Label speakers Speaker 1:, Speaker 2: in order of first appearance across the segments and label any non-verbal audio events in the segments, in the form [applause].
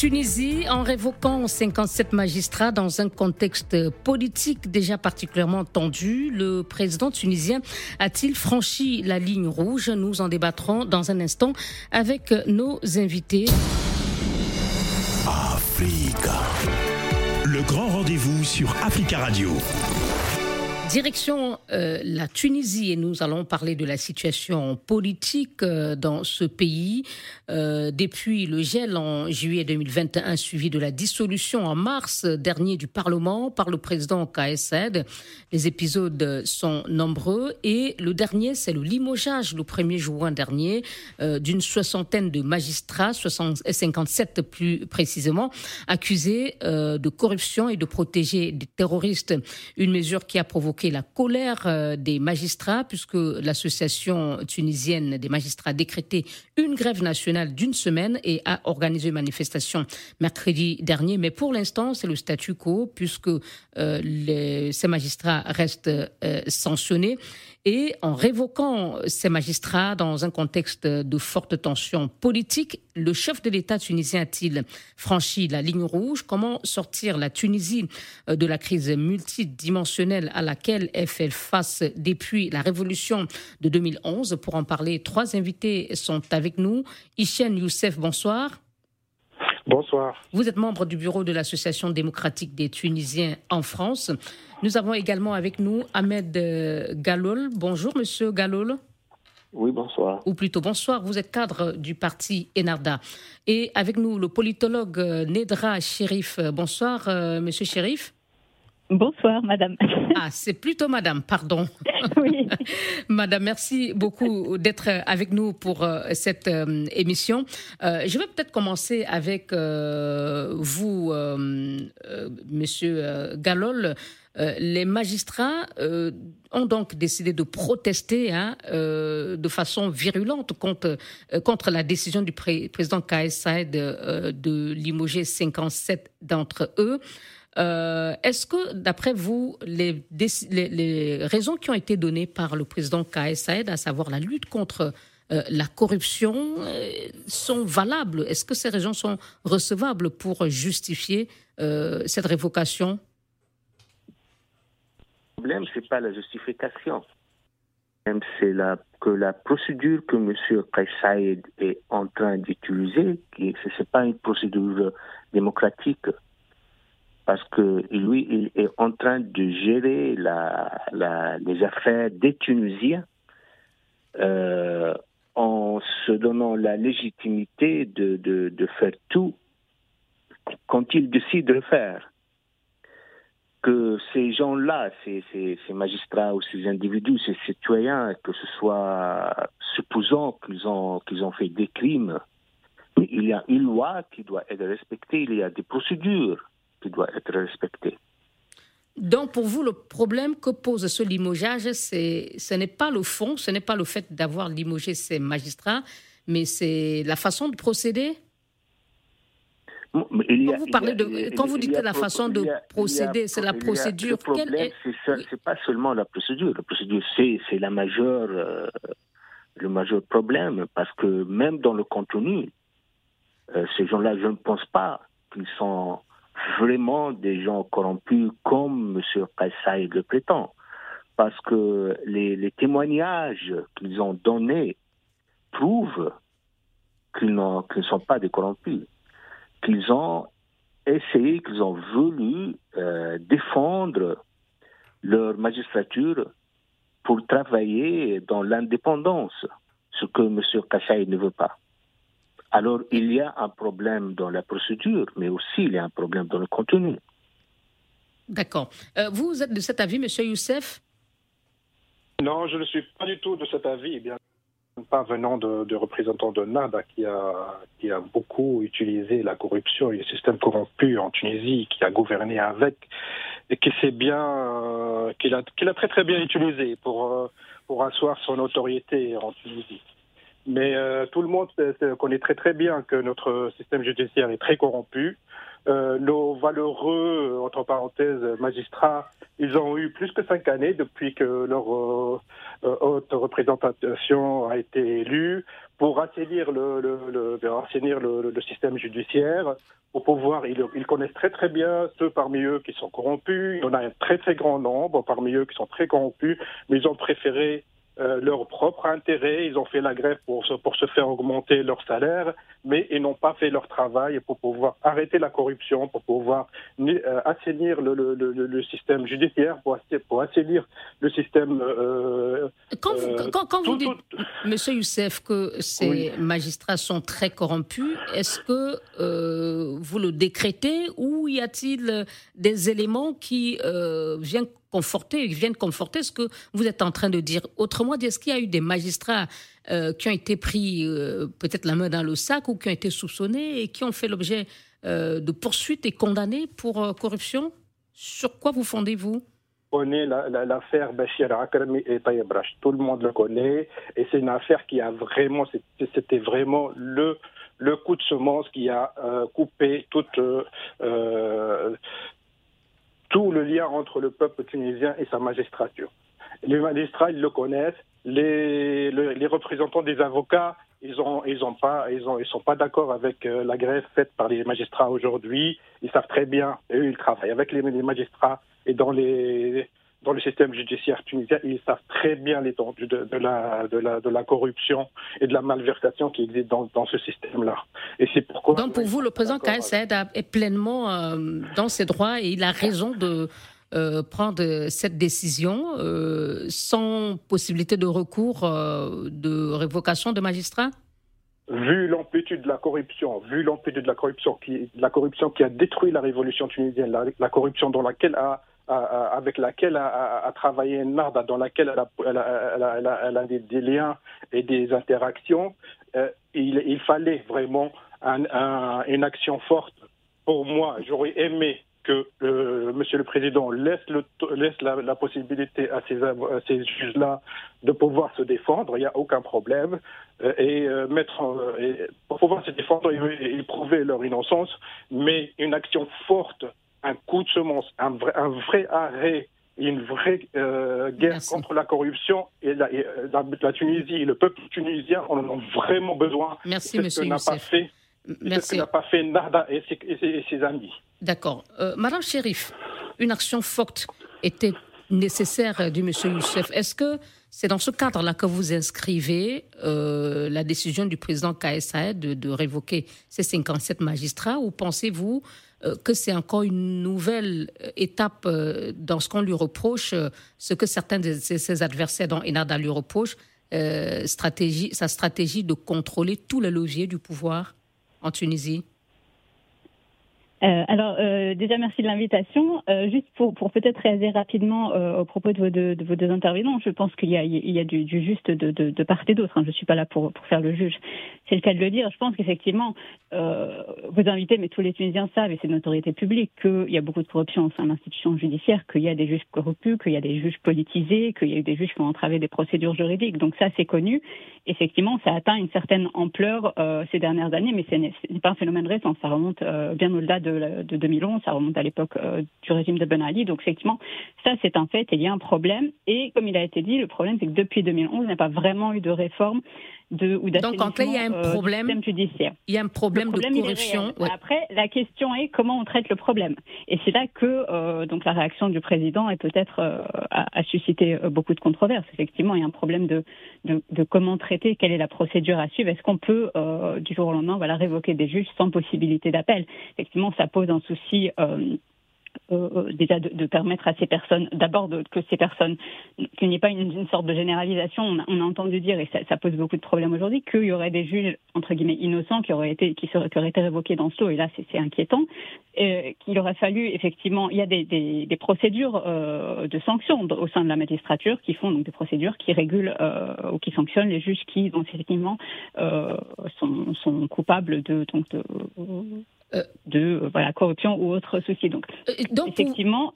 Speaker 1: Tunisie, en révoquant 57 magistrats dans un contexte politique déjà particulièrement tendu, le président tunisien a-t-il franchi la ligne rouge? Nous en débattrons dans un instant avec nos invités.
Speaker 2: Africa. Le grand rendez-vous sur Africa Radio.
Speaker 1: Direction euh, la Tunisie et nous allons parler de la situation politique euh, dans ce pays. Euh, depuis le gel en juillet 2021 suivi de la dissolution en mars dernier du Parlement par le président Kais Saied, les épisodes sont nombreux et le dernier c'est le limogeage le 1er juin dernier d'une soixantaine de magistrats, 57 plus précisément, accusés de corruption et de protéger des terroristes. Une mesure qui a provoqué la colère euh, des magistrats, puisque l'association tunisienne des magistrats a décrété une grève nationale d'une semaine et a organisé une manifestation mercredi dernier. Mais pour l'instant, c'est le statu quo, puisque euh, ces magistrats restent euh, sanctionnés. Et en révoquant ces magistrats dans un contexte de forte tension politique, le chef de l'État tunisien a-t-il franchi la ligne rouge? Comment sortir la Tunisie de la crise multidimensionnelle à laquelle elle fait face depuis la révolution de 2011 Pour en parler, trois invités sont avec nous. Hichem Youssef, bonsoir.
Speaker 3: Bonsoir.
Speaker 1: Vous êtes membre du bureau de l'Association démocratique des Tunisiens en France. Nous avons également avec nous Ahmed euh, Galol. Bonjour, monsieur Galol.
Speaker 3: Oui, bonsoir.
Speaker 1: Ou plutôt bonsoir, vous êtes cadre du parti Enarda. Et avec nous, le politologue euh, Nedra Chérif. Bonsoir, euh, monsieur Chérif.
Speaker 4: Bonsoir, madame. [laughs]
Speaker 1: Ah, c'est plutôt madame, pardon. [laughs]
Speaker 4: Oui. [laughs]
Speaker 1: madame, merci beaucoup d'être avec nous pour euh, cette euh, émission. Euh, je vais peut-être commencer avec vous, monsieur Galol. les magistrats ont donc décidé de protester hein, de façon virulente contre, contre la décision du président Kais Saïd de limoger 57 d'entre eux. Euh, est-ce que, d'après vous, les, raisons qui ont été données par le président Kais Saïd, à savoir la lutte contre euh, la corruption, euh, sont valables? Est-ce que ces raisons sont recevables pour justifier cette révocation?
Speaker 3: Le problème, ce n'est pas la justification. C'est que la procédure que M. Kais Saïd est en train d'utiliser, ce n'est pas une procédure démocratique parce que lui, il est en train de gérer les affaires des Tunisiens euh, en se donnant la légitimité de, faire tout quand il décide de le faire. Que ces gens-là, ces, magistrats ou ces individus, ces citoyens, que ce soit supposant qu'ils ont, qu'ils ont fait des crimes, il y a une loi qui doit être respectée, il y a des procédures qui doit être respecté.
Speaker 1: Donc, pour vous, le problème que pose ce limogeage, ce n'est pas le fond, ce n'est pas le fait d'avoir limogé ces magistrats, mais c'est la façon de procéder? Quand vous parlez de, quand vous dites la façon de procéder, c'est la procédure.
Speaker 3: Le problème, c'est pas seulement la procédure. La procédure, c'est la majeure, euh, le majeur problème, parce que même dans le contenu, euh, ces gens-là, je ne pense pas qu'ils sont vraiment des gens corrompus comme M. Kaysai le prétend. Parce que les, témoignages qu'ils ont donnés prouvent qu'ils ne sont pas des corrompus, qu'ils ont essayé, qu'ils ont voulu euh, défendre leur magistrature pour travailler dans l'indépendance, ce que M. Kassai ne veut pas. Alors il y a un problème dans la procédure, mais aussi il y a un problème dans le contenu.
Speaker 1: D'accord. Euh, vous êtes de cet avis, M. Youssef?
Speaker 5: Non, je ne suis pas du tout de cet avis. Eh bien, pas venant de, représentants de NADA qui a, qui a beaucoup utilisé la corruption et le système corrompu en Tunisie, qui a gouverné avec, et qui sait bien, euh, qu'il a, a, très très bien utilisé pour, euh, pour asseoir son autorité en Tunisie. Mais tout le monde connaît très très bien que notre système judiciaire est très corrompu. nos valeureux, entre parenthèses, magistrats, ils ont eu plus que cinq années depuis que leur haute représentation a été élue pour assainir le, le, le, le, système judiciaire, pour pouvoir, ils, ils, connaissent très très bien ceux parmi eux qui sont corrompus, il y en a un très très grand nombre parmi eux qui sont très corrompus, mais ils ont préféré euh, leur propre intérêt. Ils ont fait la grève pour se, pour se faire augmenter leur salaire, mais ils n'ont pas fait leur travail pour pouvoir arrêter la corruption, pour pouvoir euh, assainir le, le, le, le, système judiciaire, pour, pour assainir le système.
Speaker 1: Euh, quand vous, quand, vous dites, Monsieur Youssef, que ces magistrats sont très corrompus, est-ce que vous le décrétez ou y a-t-il des éléments qui viennent conforter, viennent conforter ce que vous êtes en train de dire. Autrement dit, est-ce qu'il y a eu des magistrats euh, qui ont été pris euh, peut-être la main dans le sac ou qui ont été soupçonnés et qui ont fait l'objet euh, de poursuites et condamnés pour corruption? Sur quoi vous fondez-vous
Speaker 5: on connaît l'affaire Bachir Akrami et Tayyip Tout le monde le connaît. Et c'est une affaire qui a vraiment, c'était vraiment le, le coup de semence qui a coupé toute, tout le lien entre le peuple tunisien et sa magistrature. Les magistrats, ils le connaissent. Les, représentants des avocats, ils ont, sont pas d'accord avec euh, la grève faite par les magistrats aujourd'hui. Ils savent très bien, eux, ils travaillent avec les magistrats et dans les, dans le système judiciaire tunisien, ils savent très bien l'étendue de, de, la, de, la, de la corruption et de la malversation qui existe dans, dans ce système-là.
Speaker 1: Et c'est pourquoi. Donc pour vous, le président Kais Saïd est pleinement euh, dans ses droits et il a raison de euh, prendre cette décision euh, sans possibilité de recours de révocation de magistrats
Speaker 5: vu l'amplitude de la corruption, vu l'amplitude de la corruption qui, la corruption qui a détruit la révolution tunisienne, la, la corruption dans laquelle a avec laquelle a, travaillé Narda, dans laquelle elle a, des, liens et des interactions, euh, il, fallait vraiment un, un, une action forte. Pour moi, j'aurais aimé que euh, Monsieur le Président laisse, la, possibilité à ces, juges-là de pouvoir se défendre, il n'y a aucun problème, euh, et euh, mettre et pour pouvoir se défendre et, et, prouver leur innocence, mais une action forte un coup de semence, un vrai, un vrai arrêt une vraie euh, guerre contre la corruption et la, euh, la, Tunisie et le peuple tunisien en ont vraiment besoin.
Speaker 1: Merci, Monsieur
Speaker 5: n'a pas fait. Merci. n'a pas fait Nada et ses, amis.
Speaker 1: D'accord. Euh, Madame Chérif, une action forte était nécessaire du Monsieur Youssef. Est-ce que c'est dans ce cadre-là que vous inscrivez la décision du président KSA de, de révoquer ces 57 magistrats ou pensez-vous euh, que c'est encore une nouvelle euh, étape euh, dans ce qu'on lui reproche, ce que certains de ses adversaires, dont Enada lui reproche, stratégie, sa stratégie de contrôler tous les leviers du pouvoir en Tunisie
Speaker 4: euh, alors, euh, déjà, merci de l'invitation. Euh, juste pour, pour peut-être réagir rapidement euh, au propos de vos deux, de vos deux intervenants, je pense qu'il y a, il y a du, du juste de, de, de, part et d'autre. Hein. Je ne suis pas là pour, pour faire le juge. C'est le cas de le dire. Je pense qu'effectivement, euh, vos invités, mais tous les Tunisiens savent, et c'est une autorité publique, qu'il y a beaucoup de corruption au sein de l'institution judiciaire, qu'il y a des juges corrompus, qu'il y a des juges politisés, qu'il y a eu des juges qui ont entravé des procédures juridiques. Donc ça, c'est connu. Effectivement, ça atteint une certaine ampleur euh, ces dernières années, mais ce n'est pas un phénomène récent. Ça remonte bien au-delà de de, 2011, ça remonte à l'époque euh, du régime de Ben Ali. Donc effectivement, ça c'est un fait et il y a un problème. Et comme il a été dit, le problème c'est que depuis 2011, il n'y a pas vraiment eu de réforme de, ou
Speaker 1: Donc en fait, il y a un euh, problème judiciaire. Il y a un problème, de corruption.
Speaker 4: Après, la question est comment on traite le problème. Et c'est là que euh, donc la réaction du président est peut-être a, suscité beaucoup de controverses. Effectivement, il y a un problème de, de, de comment traiter, quelle est la procédure à suivre. Est-ce qu'on peut du jour au lendemain voilà révoquer des juges sans possibilité d'appel? Effectivement, ça pose un souci euh, euh, déjà de, permettre à ces personnes, d'abord que ces personnes, qu'il n'y ait pas une, sorte de généralisation. On a, entendu dire, et ça, pose beaucoup de problèmes aujourd'hui, qu'il y aurait des juges entre guillemets innocents qui auraient été, qui, seraient, qui auraient été révoqués dans ce lot. Et là, c'est inquiétant. Qu'il aurait fallu effectivement, il y a des, procédures euh, de sanctions au sein de la magistrature qui font donc des procédures qui régulent ou qui sanctionnent les juges qui, effectivement, sont, coupables de de euh, voilà, corruption ou autre souci. Donc, euh, donc effectivement.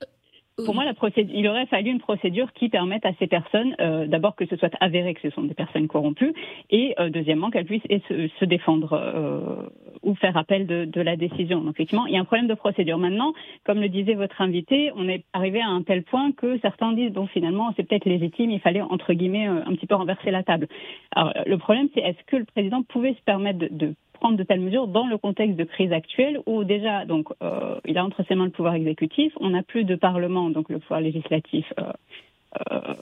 Speaker 4: pour moi, la il aurait fallu une procédure qui permette à ces personnes, euh, d'abord que ce soit avéré que ce sont des personnes corrompues, et euh, deuxièmement qu'elles puissent se, défendre euh, ou faire appel de, de, la décision. Donc effectivement, il y a un problème de procédure. Maintenant, comme le disait votre invité, on est arrivé à un tel point que certains disent bon finalement c'est peut-être légitime, il fallait entre guillemets un petit peu renverser la table. Alors le problème c'est est-ce que le président pouvait se permettre de, de de telles mesures dans le contexte de crise actuelle où déjà, donc, euh, il a entre ses mains le pouvoir exécutif, on n'a plus de parlement, donc le pouvoir législatif. Euh,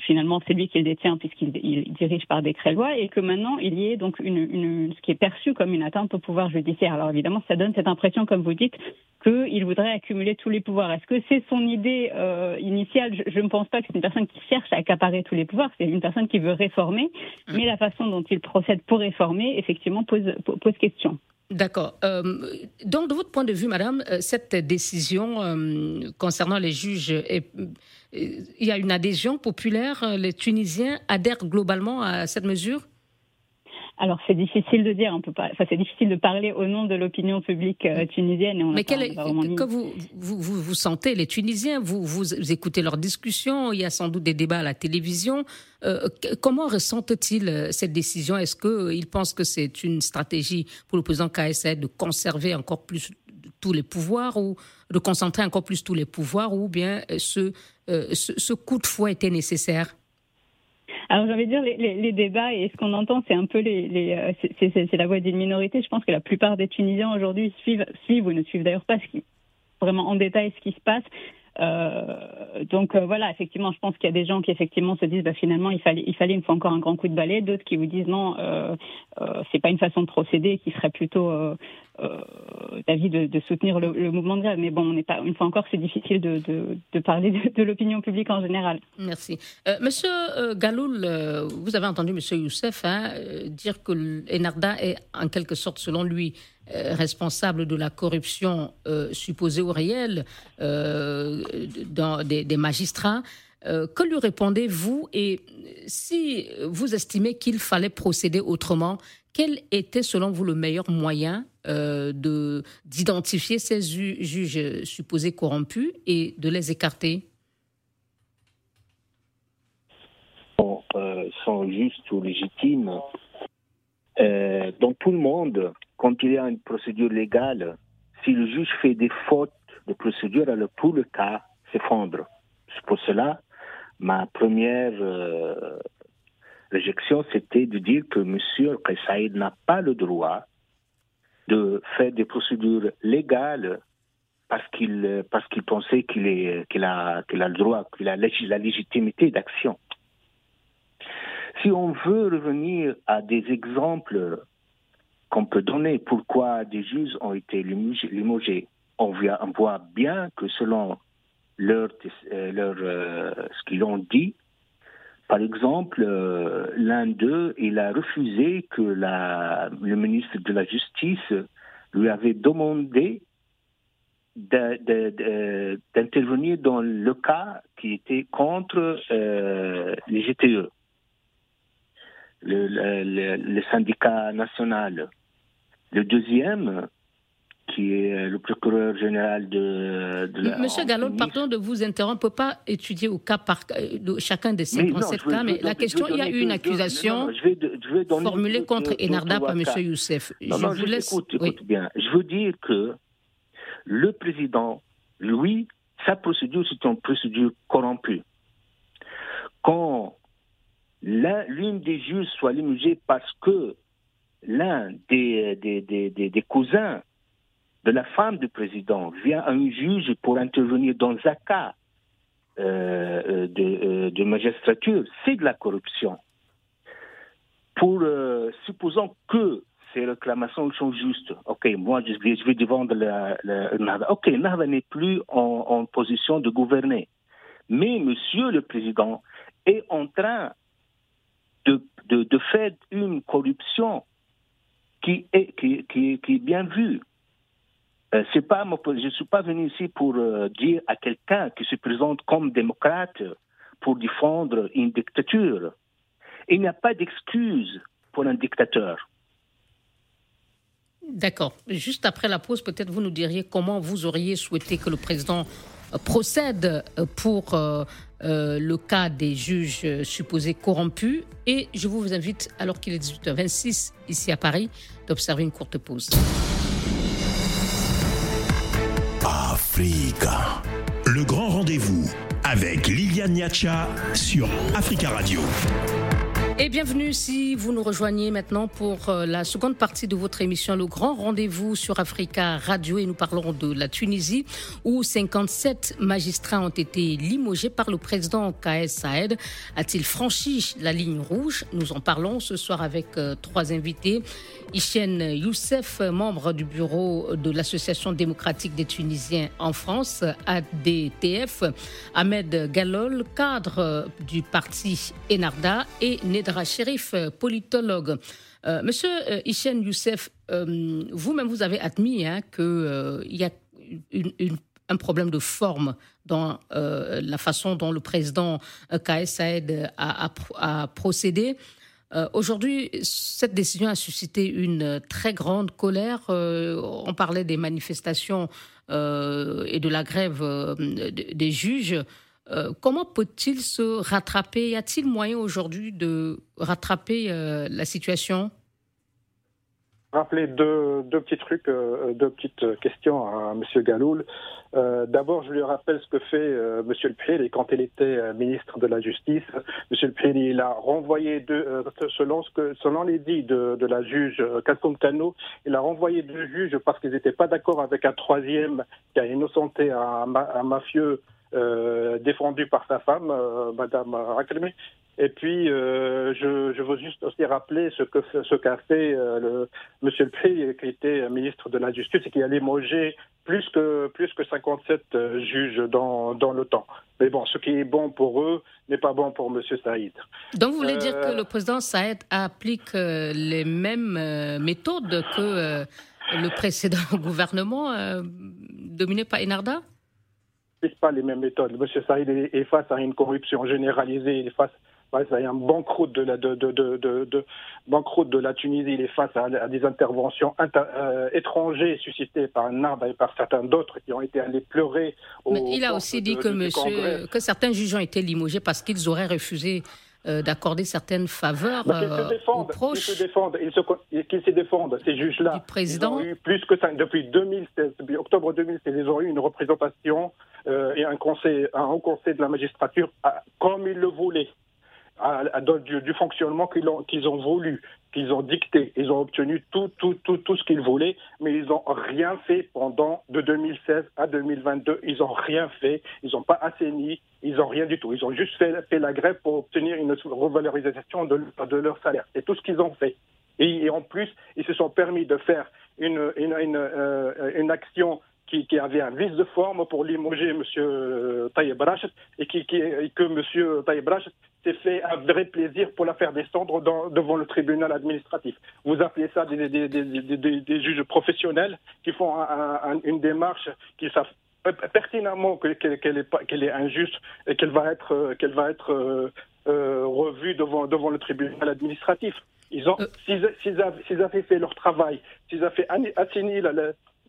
Speaker 4: finalement, c'est lui qui le détient puisqu'il dirige par décret-loi et que maintenant il y ait donc une, une, ce qui est perçu comme une atteinte au pouvoir judiciaire. Alors évidemment, ça donne cette impression, comme vous dites, qu'il voudrait accumuler tous les pouvoirs. Est-ce que c'est son idée euh, initiale? Je ne pense pas que c'est une personne qui cherche à accaparer tous les pouvoirs, c'est une personne qui veut réformer, mmh. mais la façon dont il procède pour réformer, effectivement, pose, pose question.
Speaker 1: D'accord. Euh, donc, de votre point de vue, Madame, cette décision euh, concernant les juges, il y a une adhésion populaire. Les Tunisiens adhèrent globalement à cette mesure?
Speaker 4: Alors c'est difficile de dire, on peut pas, enfin, c'est difficile de parler au nom de l'opinion publique euh, tunisienne. Et on
Speaker 1: Mais quel que vous, vous, vous, sentez les Tunisiens, vous, vous, écoutez leurs discussions, il y a sans doute des débats à la télévision. Euh, comment ressentent-ils euh, cette décision? Est-ce qu'ils pensent que c'est une stratégie pour le président KSA de conserver encore plus tous les pouvoirs ou de concentrer encore plus tous les pouvoirs ou bien ce, ce, ce coup de fouet était nécessaire?
Speaker 4: Alors de dire les, les, les, débats et ce qu'on entend, c'est un peu les, les euh, c'est la voix d'une minorité. Je pense que la plupart des Tunisiens aujourd'hui suivent, suivent ou ne suivent d'ailleurs pas vraiment en détail ce qui se passe. Euh, donc euh, voilà, effectivement, je pense qu'il y a des gens qui effectivement se disent bah, finalement il fallait, une fois encore un grand coup de balai, d'autres qui vous disent non, euh, euh, c'est pas une façon de procéder, qui serait plutôt d'avis de, soutenir le, mouvement de grève. Mais bon, on n'est pas une fois encore, c'est difficile de, parler de, l'opinion publique en général.
Speaker 1: Merci, Monsieur Galoul. vous avez entendu Monsieur Youssef hein, dire que Enarda est en quelque sorte, selon lui, euh, responsable de la corruption euh, supposée ou réelle euh, dans des, magistrats. que lui répondez-vous? Et si vous estimez qu'il fallait procéder autrement, quel était selon vous le meilleur moyen de d'identifier ces juges supposés corrompus et de les écarter?
Speaker 3: Bon, Sont justes ou légitimes. dans tout le monde, quand il y a une procédure légale, si le juge fait des fautes de procédure, alors tout le cas s'effondre. C'est pour cela, ma première euh, réjection, c'était de dire que M. Saïd n'a pas le droit de faire des procédures légales parce qu'il parce qu'il pensait qu'il est qu'il a qu'il a le droit qu'il a la légitimité d'action. Si on veut revenir à des exemples qu'on peut donner pourquoi des juges ont été limogés? On voit bien que selon leur, euh, leur euh, ce qu'ils ont dit, par exemple, euh, l'un d'eux, il a refusé que le ministre de la Justice lui avait demandé d'intervenir dans le cas qui était contre les GTE, le syndicat national. Le deuxième, qui est le procureur général de, de
Speaker 1: la Monsieur Gallo, pardon de vous interrompre, on ne peut pas étudier au cas par de chacun de ces 37 cas, mais la question, il y a eu une accusation formulée contre Enarda par Monsieur Youssef.
Speaker 3: je vous laisse. Écoute, écoute bien. Je veux dire que le président, lui, sa procédure, c'est une procédure corrompue. Quand l'une des juges soit limogée parce que l'un des, cousins de la femme du président vient à un juge pour intervenir dans un cas euh, de, euh, de, magistrature, c'est de la corruption. Pour euh, supposons que ces réclamations sont justes, ok, moi je vais, je vais défendre la, la, ok, Nahda n'est plus en, position de gouverner, mais Monsieur le Président est en train de faire une corruption qui est, bien vu. Euh, pas, je ne suis pas venu ici pour euh, dire à quelqu'un qui se présente comme démocrate pour défendre une dictature. Il n'y a pas d'excuse pour un dictateur.
Speaker 1: D'accord. Juste après la pause, peut-être vous nous diriez comment vous auriez souhaité que le président procède pour le cas des juges supposés corrompus. Et je vous invite, alors qu'il est 18h26 ici à Paris, d'observer une courte pause.
Speaker 2: Africa. Le grand rendez-vous avec Liliane Niacha sur Africa Radio.
Speaker 1: Et bienvenue si vous nous rejoignez maintenant pour euh, la seconde partie de votre émission Le Grand Rendez-vous sur Africa Radio et nous parlerons de la Tunisie où 57 magistrats ont été limogés par le président Kaes Saed. A-t-il franchi la ligne rouge? Nous en parlons ce soir avec euh, trois invités. Hichem Youssef, membre du bureau de l'Association démocratique des Tunisiens en France, ADTF, Ahmed Galol, cadre du parti Enarda Nedra Sherif, politologue. Euh, monsieur euh, Youssef, euh, vous-même vous avez admis hein, qu'il y a un problème de forme dans la façon dont le président Kaes Saed a, a procédé. Euh, aujourd'hui, cette décision a suscité une très grande colère. Euh, on parlait des manifestations euh, et de la grève des juges. Comment peut-il se rattraper? Y a-t-il moyen aujourd'hui de rattraper la situation?
Speaker 5: Rappeler deux, deux petits trucs, euh, deux petites questions à M. Galoul. Euh, D'abord, je lui rappelle ce que fait euh, M. Le Piri quand il était euh, ministre de la Justice. M. Le Piri, il a renvoyé, deux, euh, selon, ce que, selon les dits de, de la juge Kassoum Kano, il a renvoyé deux juges parce qu'ils n'étaient pas d'accord avec un troisième qui a innocenté un, mafieux euh, défendu par sa femme, euh, Madame Rakalmi. Et puis, euh, je, je, veux juste aussi rappeler ce que ce qu'a fait euh, le, Monsieur le Prix, qui était ministre de la Justice et qui a limogé plus que plus que 57 euh, juges dans, dans le temps. Mais bon, ce qui est bon pour eux n'est pas bon pour Monsieur Saïd.
Speaker 1: Donc, vous voulez dire que le président Saïd applique les mêmes méthodes que le précédent [laughs] gouvernement dominé par Enarda
Speaker 5: pas les mêmes méthodes. Monsieur Saïd est face à une corruption généralisée, il est face à un banqueroute de la, de, de, de, de, banqueroute de la Tunisie, il est face à, des interventions euh, étrangères suscitées par arbre et par certains d'autres qui ont été allés pleurer.
Speaker 1: Au Mais il a aussi dit que, monsieur, que certains juges ont été limogés parce qu'ils auraient refusé euh, d'accorder certaines faveurs bah, euh, aux proches.
Speaker 5: Qu'ils se défendent, se ces juges-là.
Speaker 1: président.
Speaker 5: Ils ont eu plus que ça, depuis 2016, depuis octobre 2016, ils ont eu une représentation euh, et un conseil, un haut conseil de la magistrature comme ils le voulaient. Du, fonctionnement qu'ils ont, qu'ils ont voulu, qu'ils ont dicté. Ils ont obtenu tout, tout, tout, tout ce qu'ils voulaient, mais ils n'ont rien fait pendant de 2016 à 2022. Ils n'ont rien fait. Ils n'ont pas assaini. Ils n'ont rien du tout. Ils ont juste fait, la grève pour obtenir une revalorisation de, leur salaire. C'est tout ce qu'ils ont fait. Et, en plus, ils se sont permis de faire une, une, une, euh, une action qui, avait un vice de forme pour limoger M. Taïeb Rachet et, qui, que M. Taïeb Rachet s'est fait un vrai plaisir pour la faire descendre devant le tribunal administratif. Vous appelez ça des, des, juges professionnels qui font une démarche qui savent pertinemment qu'elle est, est, injuste et qu'elle va être, qu'elle va être euh, euh, revue devant, devant le tribunal administratif. Ils ont, euh. s'ils, avaient fait leur travail, s'ils avaient assigné la,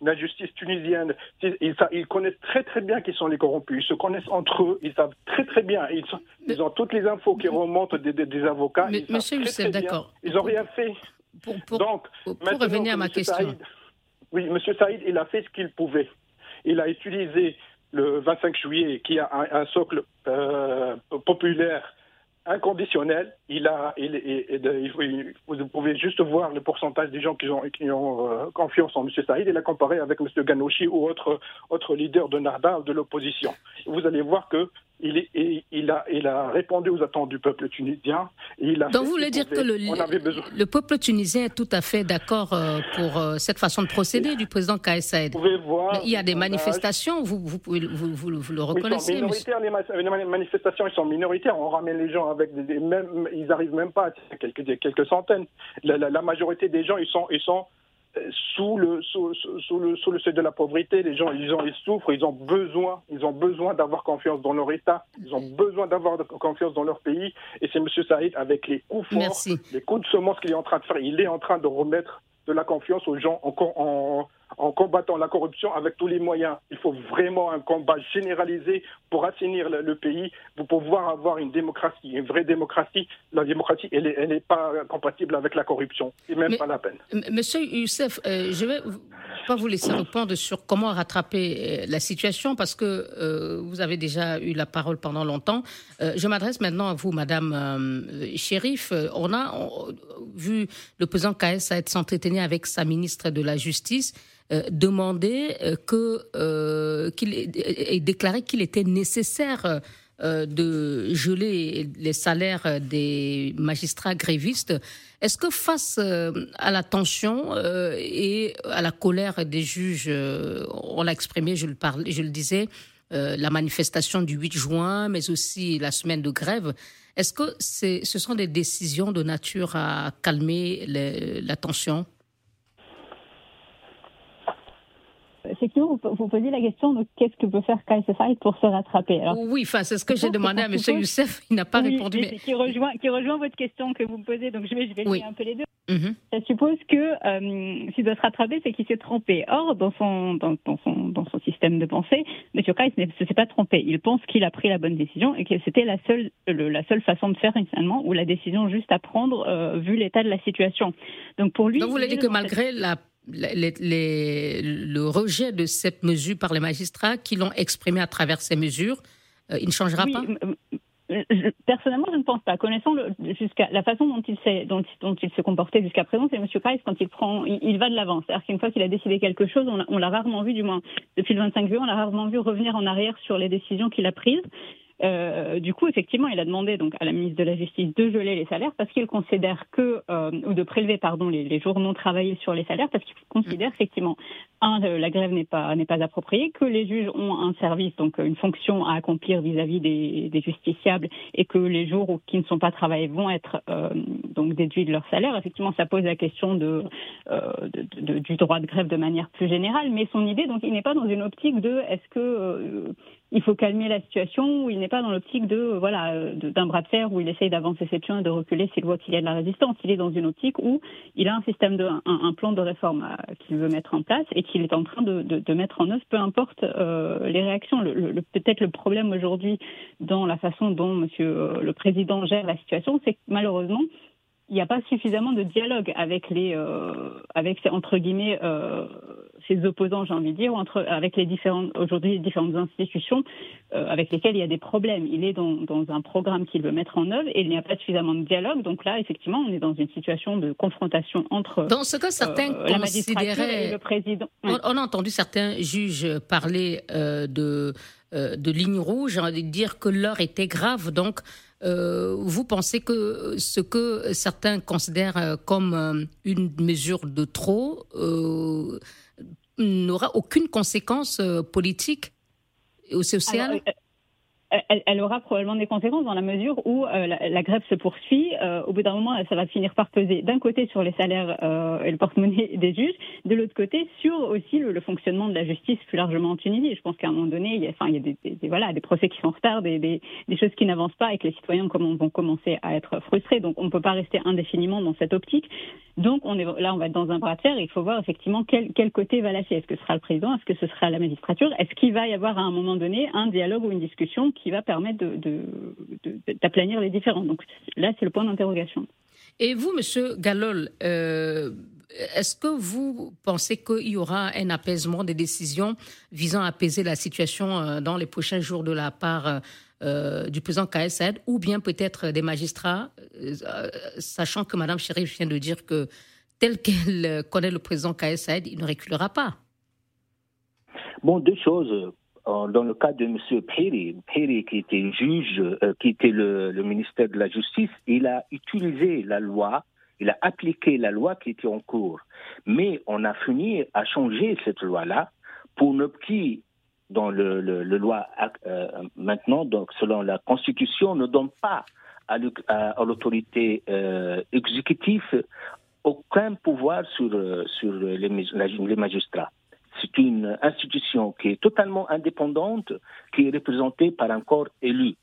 Speaker 5: la justice tunisienne, ils, connaissent très très bien qui sont les corrompus. Ils se connaissent entre eux. Ils savent très très bien. Ils, ils ont toutes les infos qui remontent des, des, avocats.
Speaker 1: Mais, monsieur Youssef, d'accord.
Speaker 5: Ils n'ont rien fait.
Speaker 1: Pour, Donc, pour revenir à ma question.
Speaker 5: oui, monsieur Saïd, il a fait ce qu'il pouvait. Il a utilisé le 25 juillet, qui a un, socle euh, populaire inconditionnel. Il a, vous pouvez juste voir le pourcentage des gens qui ont, euh, confiance en M. Saïd et la comparer avec M. Ganouchi ou autre, autre leader de Narda ou de l'opposition. Vous allez voir que il, est, il, a, il a répondu aux attentes du peuple tunisien. il a
Speaker 1: Donc vous voulez dire que le, le, peuple tunisien est tout à fait d'accord euh, pour euh, cette façon de procéder du président Kaïs Saïd Il y a des manifestations, vous, vous, vous, vous, le reconnaissez
Speaker 5: Ils sont minoritaires, les, manifestations, ils sont minoritaires. On ramène les gens avec des, même, ils n'arrivent même pas à quelques, quelques centaines. La, la, majorité des gens, ils sont, ils sont sous le, sous, sous, le, sous le seuil de la pauvreté, les gens, ils, ont, ils souffrent, ils ont besoin, ils ont besoin d'avoir confiance dans leur État, ils ont besoin d'avoir confiance dans leur pays. Et c'est M. Saïd, avec les coups forts, les coups de semence qu'il est en train de faire, il est en train de remettre de la confiance aux gens en, en, en combattant la corruption avec tous les moyens. Il faut vraiment un combat généralisé pour assainir le, pays, pour pouvoir avoir une démocratie, une vraie démocratie. La démocratie, elle n'est pas compatible avec la corruption. C'est même pas la peine.
Speaker 1: Monsieur Youssef, euh, je vais pas vous laisser répondre sur comment rattraper euh, la situation parce que euh, vous avez déjà eu la parole pendant longtemps. je m'adresse maintenant à vous, Madame Shérif. On a vu le président KS être s'entretenir avec sa ministre de la Justice. Demander que qu'il ait déclaré qu'il était nécessaire euh, de geler les salaires des magistrats grévistes. Est-ce que face euh, à la tension euh, et à la colère des juges, on l'a exprimé, je le, parlais, je le disais, la manifestation du 8 juin, mais aussi la semaine de grève, est-ce que ce sont des décisions de nature à calmer la tension?
Speaker 4: Effectivement, vous, vous posez la question de qu'est-ce que peut faire KSFI pour se rattraper.
Speaker 1: oui, enfin, c'est ce que j'ai demandé à M. Youssef, il n'a pas répondu.
Speaker 4: Mais... Qui, rejoint, qui rejoint votre question que vous me posez, donc je vais, je vais un peu les deux. Mhm. Ça suppose que euh, s'il doit se rattraper, c'est qu'il s'est trompé. Or, dans son, dans, son, dans son système de pensée, M. Kais ne s'est pas trompé. Il pense qu'il a pris la bonne décision et que c'était la seule, la seule façon de faire finalement, ou la décision juste à prendre euh, vu l'état de la situation.
Speaker 1: Donc pour lui. Donc vous voulez dire que malgré la le rejet de cette mesure par les magistrats qui l'ont exprimé à travers ces mesures, euh, il ne changera pas?
Speaker 4: Personnellement, je ne pense pas. Connaissant jusqu'à la façon dont il s'est dont, il se comportait jusqu'à présent, c'est M. Price quand il prend, il, va de l'avant. C'est-à-dire qu'une fois qu'il a décidé quelque chose, on l'a rarement vu, du moins depuis le 25 juillet, on l'a rarement vu revenir en arrière sur les décisions qu'il a prises. Euh, du coup, effectivement, il a demandé donc à la ministre de la Justice de geler les salaires parce qu'il considère que, euh, ou de prélever pardon les, jours non travaillés sur les salaires parce qu'il considère effectivement un euh, la grève n'est pas n'est pas appropriée, que les juges ont un service donc une fonction à accomplir vis-à-vis des, justiciables et que les jours qui ne sont pas travaillés vont être donc déduits de leur salaire. Effectivement, ça pose la question de, du droit de grève de manière plus générale, mais son idée donc il n'est pas dans une optique de est-ce que il faut calmer la situation, où il n'est pas dans l'optique de euh, voilà euh, d'un bras de fer où il essaye d'avancer ses pions et de reculer s'il voit qu'il y a de la résistance. Il est dans une optique où il a un système de un, plan de réforme euh, qu'il veut mettre en place et qu'il est en train de, de, mettre en œuvre, peu importe les réactions. Le, Peut-être le problème aujourd'hui dans la façon dont Monsieur le Président gère la situation, c'est que malheureusement il n'y a pas suffisamment de dialogue avec les, avec entre guillemets, ses opposants, j'ai envie de dire, ou entre, avec les différentes, aujourd'hui, différentes institutions euh, avec lesquelles il y a des problèmes. Il est dans, dans un programme qu'il veut mettre en œuvre et il n'y a pas suffisamment de dialogue. Donc là, effectivement, on est dans une situation de confrontation entre
Speaker 1: dans ce que certains euh, et le président. On, a entendu certains juges parler euh, de de ligne rouge, dire que l'heure était grave. Donc, vous pensez que ce que certains considèrent comme une mesure de trop n'aura aucune conséquence euh, politique ou sociale?
Speaker 4: Euh, elle, aura probablement des conséquences dans la mesure où euh, la, grève se poursuit. Euh, au bout d'un moment, ça va finir par peser d'un côté sur les salaires euh, et le porte-monnaie [laughs] des juges, de l'autre côté sur aussi le, fonctionnement de la justice plus largement en Tunisie. Je pense qu'à un moment donné, il y a, enfin, il y a des, voilà, des procès qui sont en retard, des, des, choses qui n'avancent pas et que les citoyens vont commencer à être frustrés. Donc on ne peut pas rester indéfiniment dans cette optique. Donc on est, là, on va être dans un bras de fer il faut voir effectivement quel, quel côté va lâcher. Est-ce que ce sera le président? Est-ce que ce sera la magistrature? Est-ce qu'il va y avoir à un moment donné un dialogue ou une discussion va permettre d'aplanir de, les différents. Donc là, c'est le point d'interrogation.
Speaker 1: Et vous, Monsieur Galol, euh, est-ce que vous pensez qu'il y aura un apaisement des décisions visant à apaiser la situation euh, dans les prochains jours de la part euh, du président KSAD ou bien peut-être des magistrats, sachant que Mme Chérif vient de dire que tel qu'elle connaît le président KSAD, il ne reculera pas?
Speaker 3: Bon, deux choses dans le cas de M. Peri, Peri qui était juge, euh, qui était le, ministère de la Justice, il a utilisé la loi, il a appliqué la loi qui était en cours. Mais on a fini à changer cette loi-là pour ne qui, dans le, loi euh, maintenant, donc selon la Constitution, ne donne pas à l'autorité euh, exécutive aucun pouvoir sur, sur les, les magistrats. C'est une institution qui est totalement indépendante, qui est représentée par un corps élu.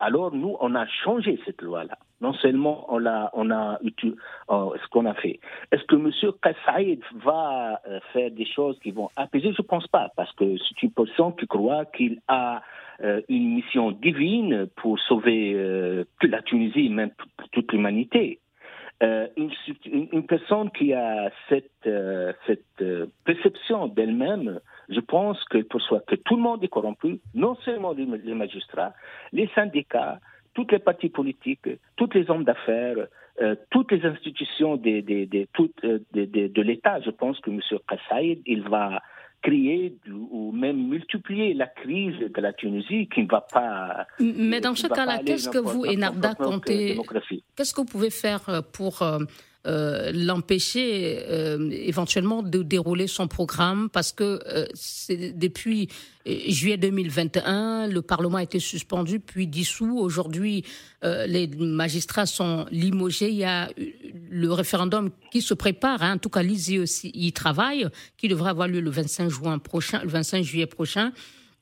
Speaker 3: Alors nous, on a changé cette loi-là. non seulement on a, on a ce qu'on a fait. Est-ce que M. Kassaïd va euh, faire des choses qui vont apaiser? Je ne pense pas, parce que c'est une personne qui croit qu'il a euh, une mission divine pour sauver euh, la Tunisie, même toute l'humanité. Une, une, personne qui a cette, cette perception d'elle-même, je pense que pour soi que tout le monde est corrompu, non seulement les magistrats, les syndicats, toutes les partis politiques, tous les hommes d'affaires, euh, toutes les institutions euh, de l'État. Je pense que M. Kassaïd, il va créer ou même multiplier la crise de la Tunisie qui ne va pas.
Speaker 1: Mais dans ce cas-là, qu'est-ce que vous, Enarda, comptez? Qu'est-ce que vous pouvez faire euh, pour euh, l'empêcher euh, éventuellement de dérouler son programme parce que euh, depuis juillet 2021, le Parlement a été suspendu puis dissous. Aujourd'hui, les magistrats sont limogés. Il y a le référendum qui se prépare. Hein. En tout cas, l'ISI aussi y travaille, qui devrait avoir lieu le 25 juin prochain, le 25 juillet prochain.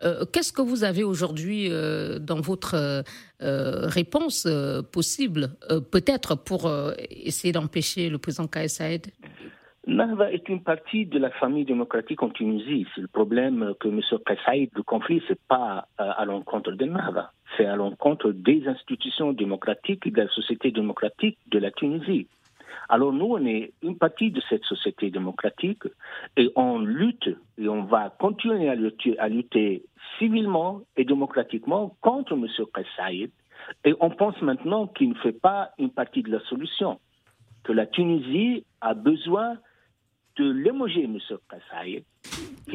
Speaker 1: Euh, qu'est-ce que vous avez aujourd'hui euh, dans votre euh, réponse possible, peut-être pour essayer d'empêcher le président Kais Saïd
Speaker 3: Nahda est une partie de la famille démocratique en Tunisie. C'est le problème que M. Saïd, le conflit, c'est pas à l'encontre de Nahda, c'est à l'encontre des institutions démocratiques et de la société démocratique de la Tunisie. Alors nous, on est une partie de cette société démocratique et on lutte et on va continuer à lutter, à lutter civilement et démocratiquement contre M. Qais Et on pense maintenant qu'il ne fait pas une partie de la solution, que la Tunisie a besoin de l'émoger, M. Qais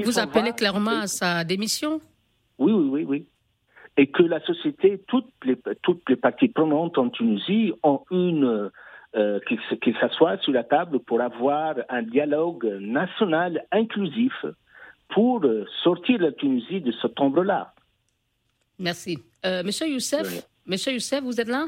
Speaker 1: Vous appelez clairement à sa démission?
Speaker 3: Oui, oui, oui, oui. Et que la société, toutes les, toutes les parties prenantes en Tunisie ont une euh, qu'ils s'assoient sur la table pour avoir un dialogue national inclusif pour sortir la Tunisie de ce tombe-là.
Speaker 1: Merci. Euh, Monsieur Youssef, Monsieur Youssef, vous êtes là?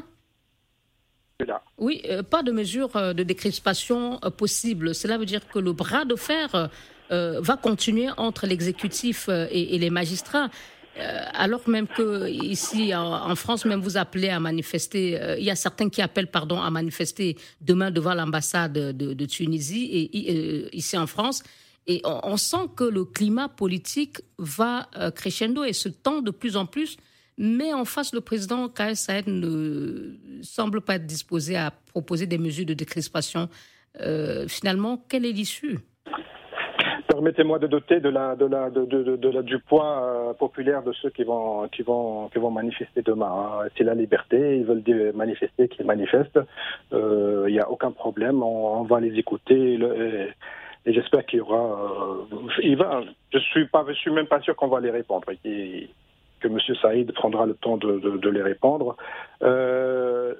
Speaker 5: Là.
Speaker 1: Oui, euh, pas de mesure euh, de décrispation possible. Cela veut dire que le bras de fer va continuer entre l'exécutif et, les magistrats. Euh, alors même que ici en, France, même vous appelez à manifester, euh, il y a certains qui appellent pardon à manifester demain devant l'ambassade de, Tunisie et euh, ici en France. Et on, sent que le climat politique va crescendo et se tend de plus en plus. Mais en face, le président Kais Saed ne semble pas être disposé à proposer des mesures de décrispation. finalement, quelle est l'issue?
Speaker 5: Permettez-moi de doter de la, de la, de, de, de, du poids euh, populaire de ceux qui vont, qui vont, manifester demain. Hein. C'est la liberté, ils veulent manifester, qu'ils manifestent. Euh, il n'y a aucun problème, on, va les écouter. et, j'espère qu'il y aura. Euh, je suis suis même pas sûr qu'on va les répondre. Et, que M. Saïd prendra le temps de, les répondre. Euh,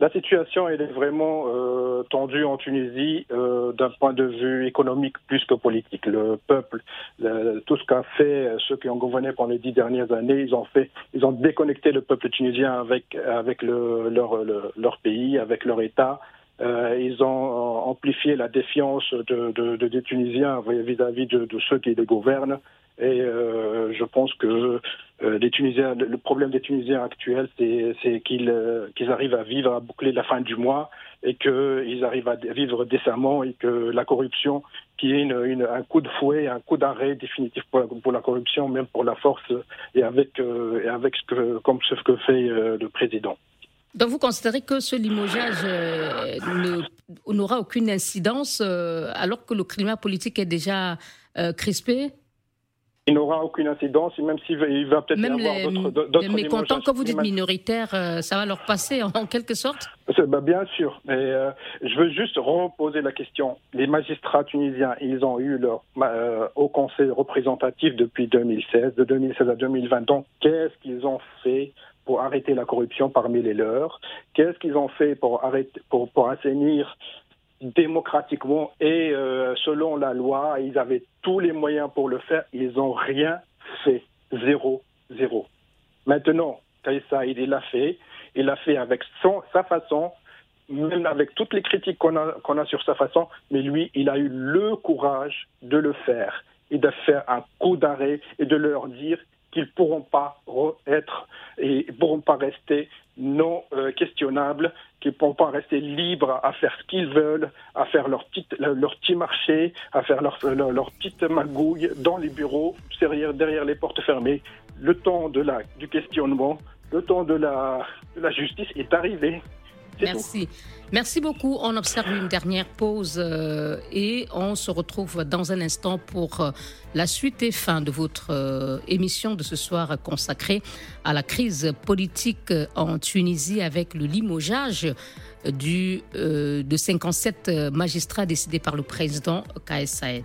Speaker 5: la situation est vraiment euh, tendue en Tunisie euh, d'un point de vue économique plus que politique. Le peuple, tout ce qu'a fait ceux qui ont gouverné pendant les dix dernières années, ils ont fait, ils ont déconnecté le peuple tunisien avec avec le, leur, leur pays, avec leur État. Euh, ils ont amplifié la défiance de, de, de des Tunisiens vis-à-vis de, de, ceux qui les gouvernent. Et euh, je pense que euh, les Tunisiens, le problème des Tunisiens actuels, c'est qu'ils euh, qu'ils arrivent à vivre, à boucler la fin du mois et qu'ils arrivent à vivre décemment et que la corruption, qui est un coup de fouet, un coup d'arrêt définitif pour la, corruption, même pour la force, et avec, ce que, comme ce que fait le président.
Speaker 1: Donc vous considérez que ce limogeage n'aura aucune incidence alors que le climat politique est déjà crispé?
Speaker 5: Il n'aura aucune incidence, même s'il va, il va peut-être y avoir d'autres
Speaker 1: Les mécontents, quand vous dites minoritaire, euh, ça va leur passer en, quelque sorte?
Speaker 5: Bah, Bien sûr, mais euh, je veux juste reposer la question. Les magistrats tunisiens, ils ont eu leur euh, au conseil représentatif depuis 2016, de 2016 à 2020. Donc, qu'est-ce qu'ils ont fait pour arrêter la corruption parmi les leurs? Qu'est-ce qu'ils ont fait pour, arrêter, pour, pour assainir démocratiquement et euh, selon la loi. Ils avaient tous les moyens pour le faire. Ils n'ont rien fait. Zéro, zéro. Maintenant, Kaïssa, il l'a fait. Il l'a fait avec son, sa façon, même avec toutes les critiques qu'on a, qu'on a sur sa façon. Mais lui, il a eu le courage de le faire et de faire un coup d'arrêt et de leur dire qu'ils pourront pas être et pourront pas rester non euh, questionnables, qui ne pourront pas rester libres à faire ce qu'ils veulent, à faire leur petit, leur petit marché, à faire leur, leur, petite magouille dans les bureaux, derrière, derrière les portes fermées. Le temps de la, du questionnement, le temps de la, de la justice est arrivé.
Speaker 1: Merci. Merci beaucoup. On observe une dernière pause euh, et on se retrouve dans un instant pour euh, la suite et fin de votre euh, émission de ce soir consacrée à la crise politique en Tunisie avec le limogeage du, de 57 magistrats décidés par le président Kais Saed.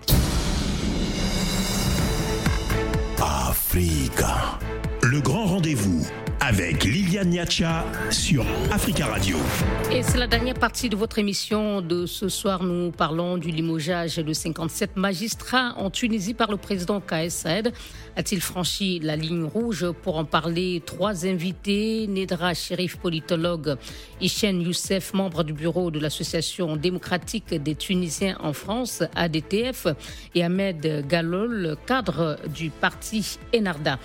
Speaker 2: Africa, le grand rendez-vous avec Liliane Niacha sur Africa Radio.
Speaker 1: Et c'est la dernière partie de votre émission de ce soir. Nous parlons du limogeage de 57 magistrats en Tunisie par le président Kais Saed. A-t-il franchi la ligne rouge Pour en parler, trois invités. Nedra Sherif, politologue. Ishen Youssef, membre du bureau de l'Association démocratique des Tunisiens en France, ADTF. Et Ahmed Galol, cadre du parti Enarda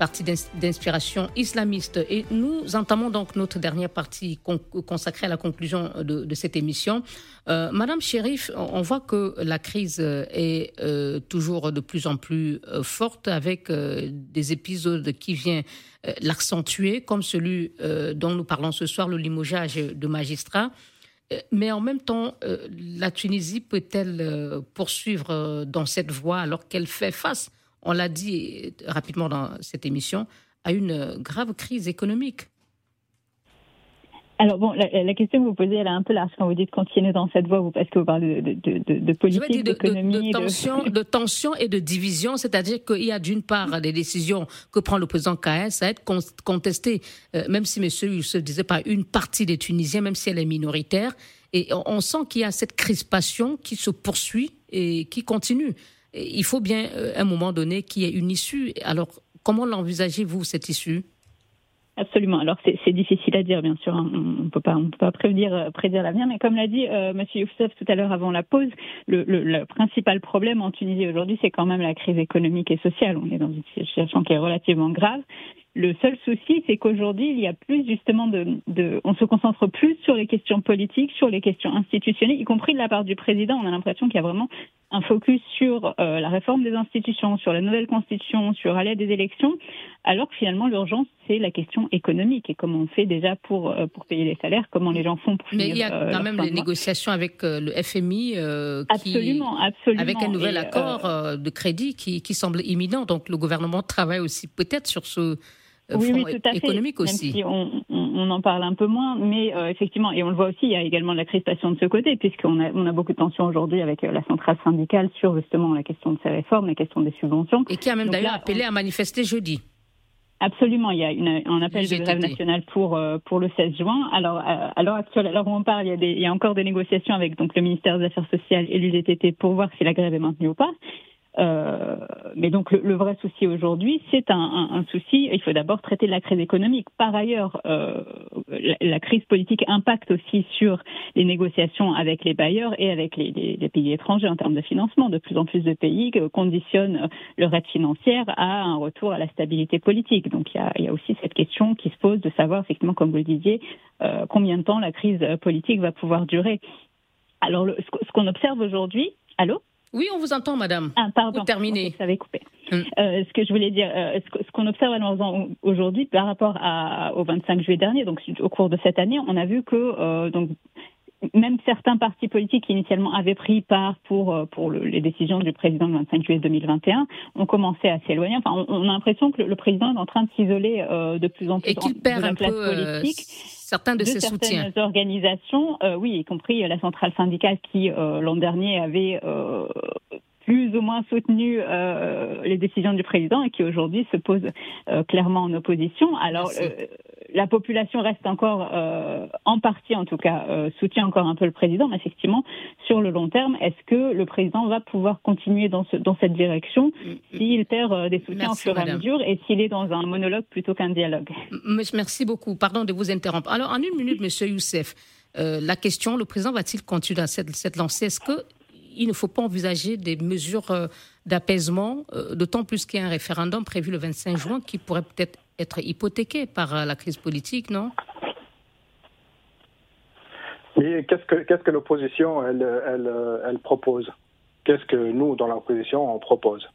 Speaker 1: parti d'inspiration islamiste. Et nous entamons donc notre dernière partie consacrée à la conclusion de, cette émission. Euh, Madame Shérif, on voit que la crise est euh, toujours de plus en plus euh, forte avec des épisodes qui viennent l'accentuer, comme celui dont nous parlons ce soir, le limogeage de magistrats. Mais en même temps, la Tunisie peut-elle poursuivre dans cette voie alors qu'elle fait face on l'a dit rapidement dans cette émission, à une grave crise économique.
Speaker 4: Alors bon, la, question que vous posez, elle est un peu large quand vous dites continuer dans cette voie, parce que vous parlez de, de, de, politique, d'économie,
Speaker 1: de, tension, [laughs] de... tension et de division, c'est-à-dire qu'il y a d'une part des décisions que prend le président KS à être contestées, euh, même si M. Youssef disait pas une partie des Tunisiens, même si elle est minoritaire, et on sent qu'il y a cette crispation qui se poursuit et qui continue il faut bien, à euh, un moment donné, qu'il y ait une issue. Alors, comment l'envisagez-vous, cette issue?
Speaker 4: Absolument. Alors c'est difficile à dire, bien sûr. On ne peut pas, on euh, prédire l'avenir. Mais comme l'a dit euh, M. Youssef tout à l'heure avant la pause, le, principal problème en Tunisie aujourd'hui, c'est quand même la crise économique et sociale. On est dans une situation qui est relativement grave. Le seul souci, c'est qu'aujourd'hui, il y a plus justement de, de, on se concentre plus sur les questions politiques, sur les questions institutionnelles, y compris de la part du président. On a l'impression qu'il y a vraiment un focus sur euh, la réforme des institutions, sur la nouvelle constitution, sur aller à des élections, alors que finalement l'urgence c'est la question économique et comment on fait déjà pour euh, pour payer les salaires, comment les gens font pour
Speaker 1: Mais il y a euh, quand même les négociations avec le FMI,
Speaker 4: absolument, absolument,
Speaker 1: avec un nouvel accord de crédit qui, qui semble imminent. Donc le gouvernement travaille aussi peut-être sur ce oui, oui, tout à économique fait. aussi.
Speaker 4: Même si on, on, en parle un peu moins, mais euh, effectivement, et on le voit aussi, il y a également de la crispation de ce côté, puisqu'on a, on a beaucoup de tensions aujourd'hui avec euh, la centrale syndicale sur justement la question de ces réformes, la question des subventions.
Speaker 1: Et qui a même d'ailleurs appelé à manifester jeudi.
Speaker 4: Absolument, il y a une, un appel de grève nationale pour euh, pour le 16 juin. Alors à l'heure actuelle, alors on parle, il y, a des, il y a encore des négociations avec donc le ministère des Affaires sociales et l'UDTT pour voir si la grève est maintenue ou pas. Euh, mais donc le, vrai souci aujourd'hui, c'est un, un, souci. Il faut d'abord traiter la crise économique. Par ailleurs, euh, la, la, crise politique impacte aussi sur les négociations avec les bailleurs et avec les, les, les, pays étrangers en termes de financement. De plus en plus de pays conditionnent leur aide financière à un retour à la stabilité politique. Donc il y a, y a aussi cette question qui se pose de savoir effectivement, comme vous le disiez, euh, combien de temps la crise politique va pouvoir durer. Alors le, ce qu'on observe aujourd'hui, allô?
Speaker 1: Oui, on vous entend, madame.
Speaker 4: Ah, pardon.
Speaker 1: Vous terminez.
Speaker 4: ça avait coupé. Hum. Euh, ce que je voulais dire, euh, ce qu'on observe aujourd'hui par rapport à, au 25 juillet dernier, donc au cours de cette année, on a vu que euh, donc même certains partis politiques qui initialement avaient pris part pour pour le, les décisions du président le 25 juillet 2021 ont commencé à s'éloigner. Enfin, on, a l'impression que le, président est en train de s'isoler de plus en plus
Speaker 1: et qu'il perd un peu politique. certains de, ses
Speaker 4: certaines organisations, oui, y compris la centrale syndicale qui l'an dernier avait plus ou moins soutenu euh, les décisions du président et qui aujourd'hui se pose euh, clairement en opposition. Alors euh, la population reste encore, en partie en tout cas, soutient encore un peu le président, mais effectivement, sur le long terme, est-ce que le président va pouvoir continuer dans, ce, dans cette direction s'il perd des soutiens au fur et à mesure et s'il est dans un monologue plutôt qu'un dialogue?
Speaker 1: Merci beaucoup. Pardon de vous interrompre. Alors, en une minute, Monsieur Youssef, la question, le président va-t-il continuer à cette, cette lancée? Est-ce que il ne faut pas envisager des mesures d'apaisement, d'autant plus qu'il y a un référendum prévu le 25 juin qui pourrait peut-être être hypothéqué par la crise politique, non?
Speaker 5: Mais qu'est-ce que, l'opposition, elle, elle, propose? Qu'est-ce que nous, dans l'opposition, on propose?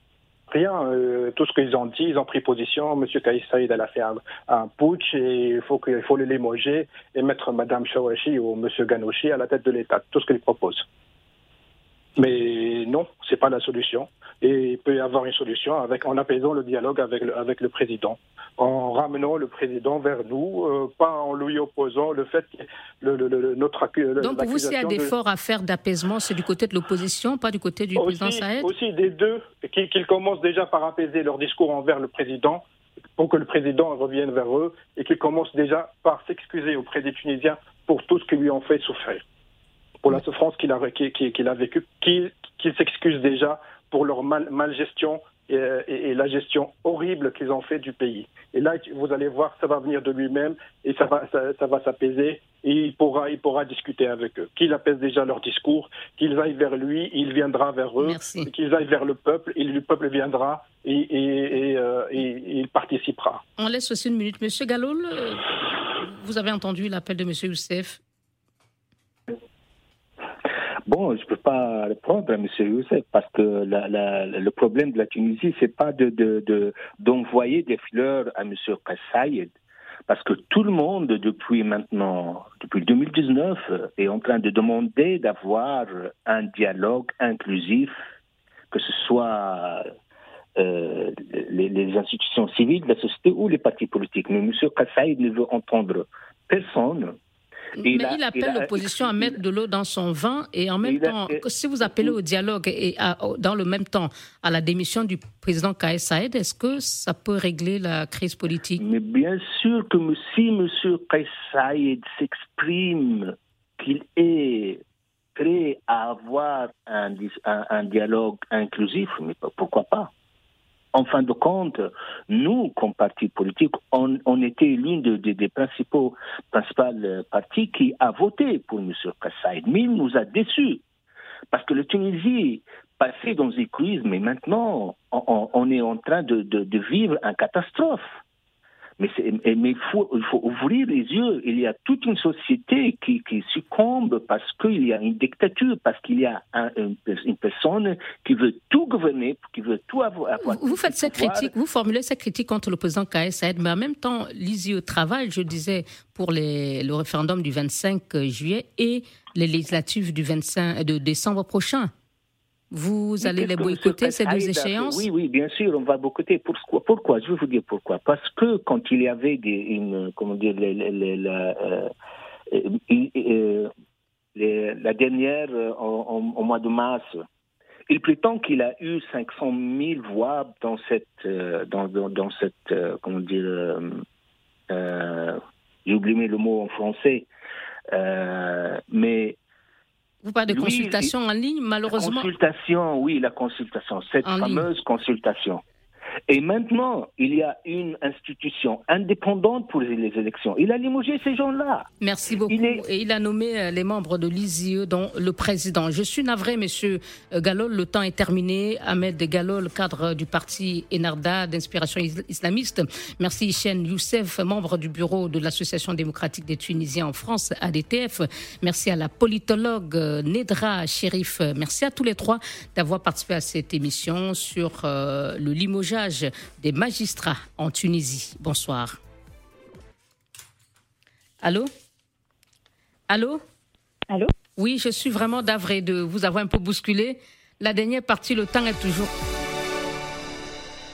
Speaker 5: Rien. Euh, tout ce qu'ils ont dit, ils ont pris position. M. Kaïs Saïd, elle a fait un, putsch et il faut, qu'il faut le limoger et mettre Mme Shawashi ou M. Ganouchi à la tête de l'État. Tout ce qu'ils proposent. Mais non, c'est pas la solution. Et il peut y avoir une solution avec, en apaisant le dialogue avec le, avec le président, en ramenant le président vers nous, euh, pas en lui opposant le fait que le, le, notre
Speaker 1: Donc pour vous, s'il y a des efforts à faire d'apaisement, c'est du côté de l'opposition, pas du côté du président Saïd
Speaker 5: Aussi des deux, qu'ils commencent déjà par apaiser leur discours envers le président, pour que le président revienne vers eux, et qu'ils commencent déjà par s'excuser auprès des Tunisiens pour tout ce qu'ils lui ont fait souffrir. Pour la souffrance qu'il a, qu'il a vécue, qu'il s'excuse déjà pour leur mal, gestion et, la gestion horrible qu'ils ont fait du pays. Et là, vous allez voir, ça va venir de lui-même et ça va, ça, va s'apaiser et il pourra, il pourra discuter avec eux. Qu'ils apaisent déjà leur discours, qu'ils aillent vers lui, il viendra vers eux, qu'ils aillent vers le peuple et le peuple viendra et, euh, et, il participera.
Speaker 1: On laisse aussi une minute. Monsieur Gallo, vous avez entendu l'appel de Monsieur Youssef
Speaker 3: Bon, je ne peux pas répondre à M. Youssef parce que le problème de la Tunisie, c'est pas de, d'envoyer des fleurs à M. Kassaïd, parce que tout le monde, depuis maintenant, depuis 2019, est en train de demander d'avoir un dialogue inclusif, que ce soit euh, les, institutions civiles, la société ou les partis politiques. Mais M. Kassaïd ne veut entendre personne
Speaker 1: mais il, appelle l'opposition à mettre de l'eau dans son vin et en même temps, si vous appelez au dialogue et dans le même temps à la démission du président Kaïs Saïd, est-ce que ça peut régler la crise politique?
Speaker 3: Mais bien sûr que si M. Kaïs Saïd s'exprime qu'il est prêt à avoir un, un dialogue inclusif, mais pourquoi pas? En fin de compte, nous, comme parti politique, on, était l'une des principaux principales partis qui a voté pour M. Kassaïd. Mais il nous a déçus. Parce que la Tunisie passait dans une crise, mais maintenant, on, est en train de, de vivre une catastrophe. Mais, il, faut, ouvrir les yeux. Il y a toute une société qui, succombe parce qu'il y a une dictature, parce qu'il y a une, personne qui veut tout gouverner, qui veut tout avoir.
Speaker 1: Vous, faites cette critique, vous formulez cette critique contre le président Kaïs Saïd, mais en même temps, l'ISIE travaille, je disais, pour le référendum du 25 juillet et les législatives du 25 de décembre prochain. Vous allez les boycotter, ces deux échéances?
Speaker 3: Oui, oui, bien sûr, on va boycotter. Pourquoi, pourquoi? Je vais vous dire pourquoi. Parce que quand il y avait des, une, comment dire, euh, euh, la dernière, euh, au mois de mars, il prétend qu'il a eu 500 000 voix dans cette, dans, dans, cette, comment dire, j'ai oublié le mot en français, mais
Speaker 1: vous parlez de consultation en ligne, malheureusement.
Speaker 3: Consultation, oui, la consultation, cette fameuse consultation. Et maintenant, il y a une institution indépendante pour les élections. Il a limogé ces gens-là.
Speaker 1: Merci beaucoup. Et il a nommé euh, les membres de l'ISIE, dont le président. Je suis navré, monsieur euh, Galol, le temps est terminé. Ahmed Galol, cadre du parti Enarda d'inspiration islamiste. Merci Hichem Youssef, membre du bureau de l'Association démocratique des Tunisiens en France, ADTF. Merci à la politologue euh, Nedra Sherif. Merci à tous les trois d'avoir participé à cette émission sur le limogeage des magistrats en Tunisie. Bonsoir. Allô? Allô?
Speaker 4: Allô?
Speaker 1: Oui, je suis vraiment d'avré de vous avoir un peu bousculé. La dernière partie, le temps est toujours